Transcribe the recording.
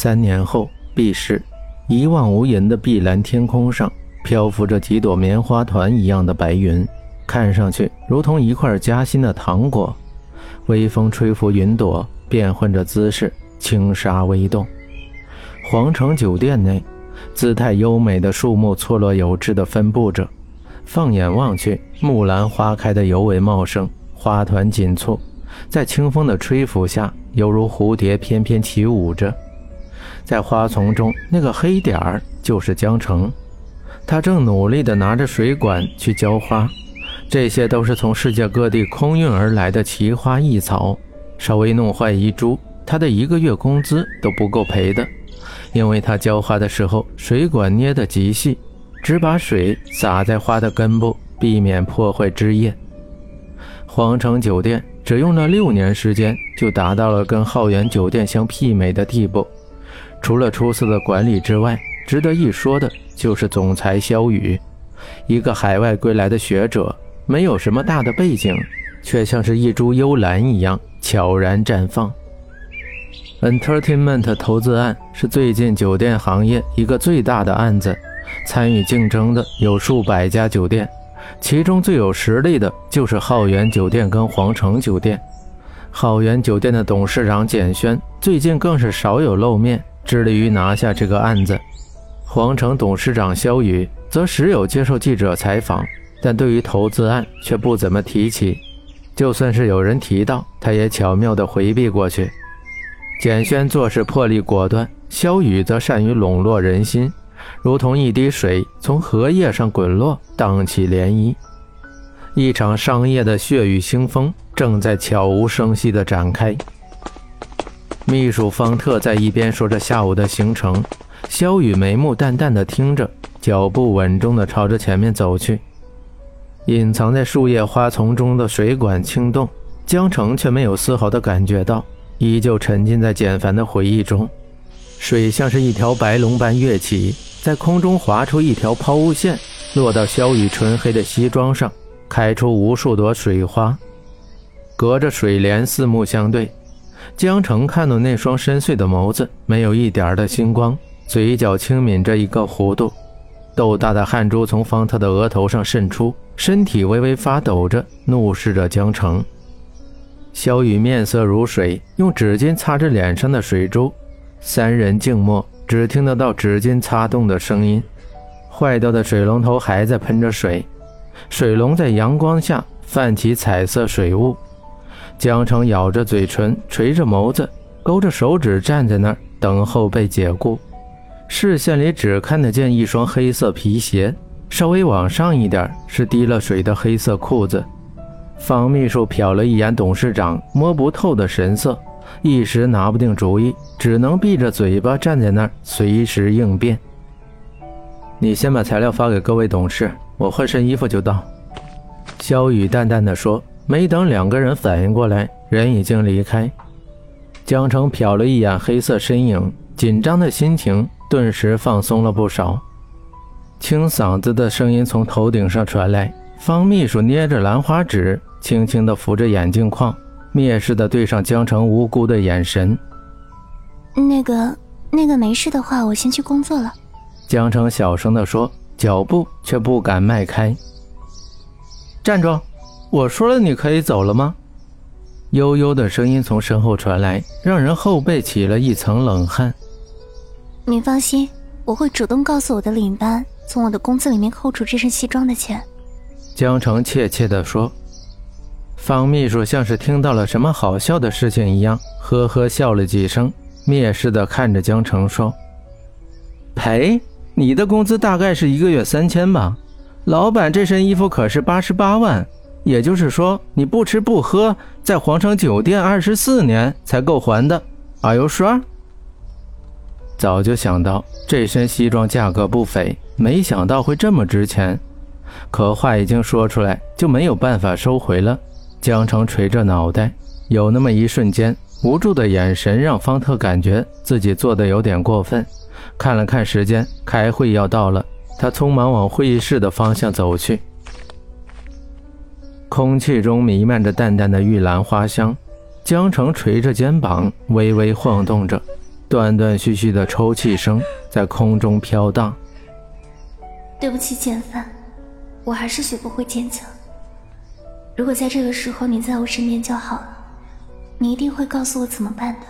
三年后，毕氏一望无垠的碧蓝天空上漂浮着几朵棉花团一样的白云，看上去如同一块夹心的糖果。微风吹拂云朵，变换着姿势，轻纱微动。皇城酒店内，姿态优美的树木错落有致地分布着。放眼望去，木兰花开得尤为茂盛，花团锦簇，在清风的吹拂下，犹如蝴蝶翩翩起舞着。在花丛中，那个黑点儿就是江城，他正努力地拿着水管去浇花。这些都是从世界各地空运而来的奇花异草，稍微弄坏一株，他的一个月工资都不够赔的。因为他浇花的时候，水管捏得极细。只把水洒在花的根部，避免破坏枝叶。皇城酒店只用了六年时间，就达到了跟浩源酒店相媲美的地步。除了出色的管理之外，值得一说的就是总裁肖雨，一个海外归来的学者，没有什么大的背景，却像是一株幽兰一样悄然绽放。Entertainment 投资案是最近酒店行业一个最大的案子。参与竞争的有数百家酒店，其中最有实力的就是浩源酒店跟皇城酒店。浩源酒店的董事长简轩最近更是少有露面，致力于拿下这个案子。皇城董事长肖宇则时有接受记者采访，但对于投资案却不怎么提起。就算是有人提到，他也巧妙地回避过去。简轩做事魄力果断，肖宇则善于笼络人心。如同一滴水从荷叶上滚落，荡起涟漪。一场商业的血雨腥风正在悄无声息地展开。秘书方特在一边说着下午的行程，萧雨眉目淡淡的听着，脚步稳重的朝着前面走去。隐藏在树叶花丛中的水管轻动，江城却没有丝毫的感觉到，依旧沉浸在简凡的回忆中。水像是一条白龙般跃起。在空中划出一条抛物线，落到萧雨纯黑的西装上，开出无数朵水花。隔着水帘四目相对，江城看到那双深邃的眸子，没有一点的星光，嘴角轻抿着一个弧度，豆大的汗珠从方特的额头上渗出，身体微微发抖着，怒视着江城。萧雨面色如水，用纸巾擦着脸上的水珠，三人静默。只听得到纸巾擦动的声音，坏掉的水龙头还在喷着水，水龙在阳光下泛起彩色水雾。江城咬着嘴唇，垂着眸子，勾着手指站在那儿等候被解雇。视线里只看得见一双黑色皮鞋，稍微往上一点是滴了水的黑色裤子。方秘书瞟了一眼董事长摸不透的神色。一时拿不定主意，只能闭着嘴巴站在那儿，随时应变。你先把材料发给各位董事，我换身衣服就到。肖雨淡淡的说。没等两个人反应过来，人已经离开。江城瞟了一眼黑色身影，紧张的心情顿时放松了不少。清嗓子的声音从头顶上传来，方秘书捏着兰花指，轻轻地扶着眼镜框。蔑视的对上江城无辜的眼神。那个，那个没事的话，我先去工作了。江城小声的说，脚步却不敢迈开。站住！我说了，你可以走了吗？悠悠的声音从身后传来，让人后背起了一层冷汗。你放心，我会主动告诉我的领班，从我的工资里面扣除这身西装的钱。江城怯怯地说。方秘书像是听到了什么好笑的事情一样，呵呵笑了几声，蔑视地看着江城说：“赔？你的工资大概是一个月三千吧？老板这身衣服可是八十八万，也就是说你不吃不喝，在皇城酒店二十四年才够还的。Are you sure？” 早就想到这身西装价格不菲，没想到会这么值钱，可话已经说出来，就没有办法收回了。江城垂着脑袋，有那么一瞬间，无助的眼神让方特感觉自己做的有点过分。看了看时间，开会要到了，他匆忙往会议室的方向走去。空气中弥漫着淡淡的玉兰花香，江澄垂着肩膀，微微晃动着，断断续续的抽泣声在空中飘荡。对不起，简凡，我还是学不会坚强。如果在这个时候你在我身边就好了，你一定会告诉我怎么办的。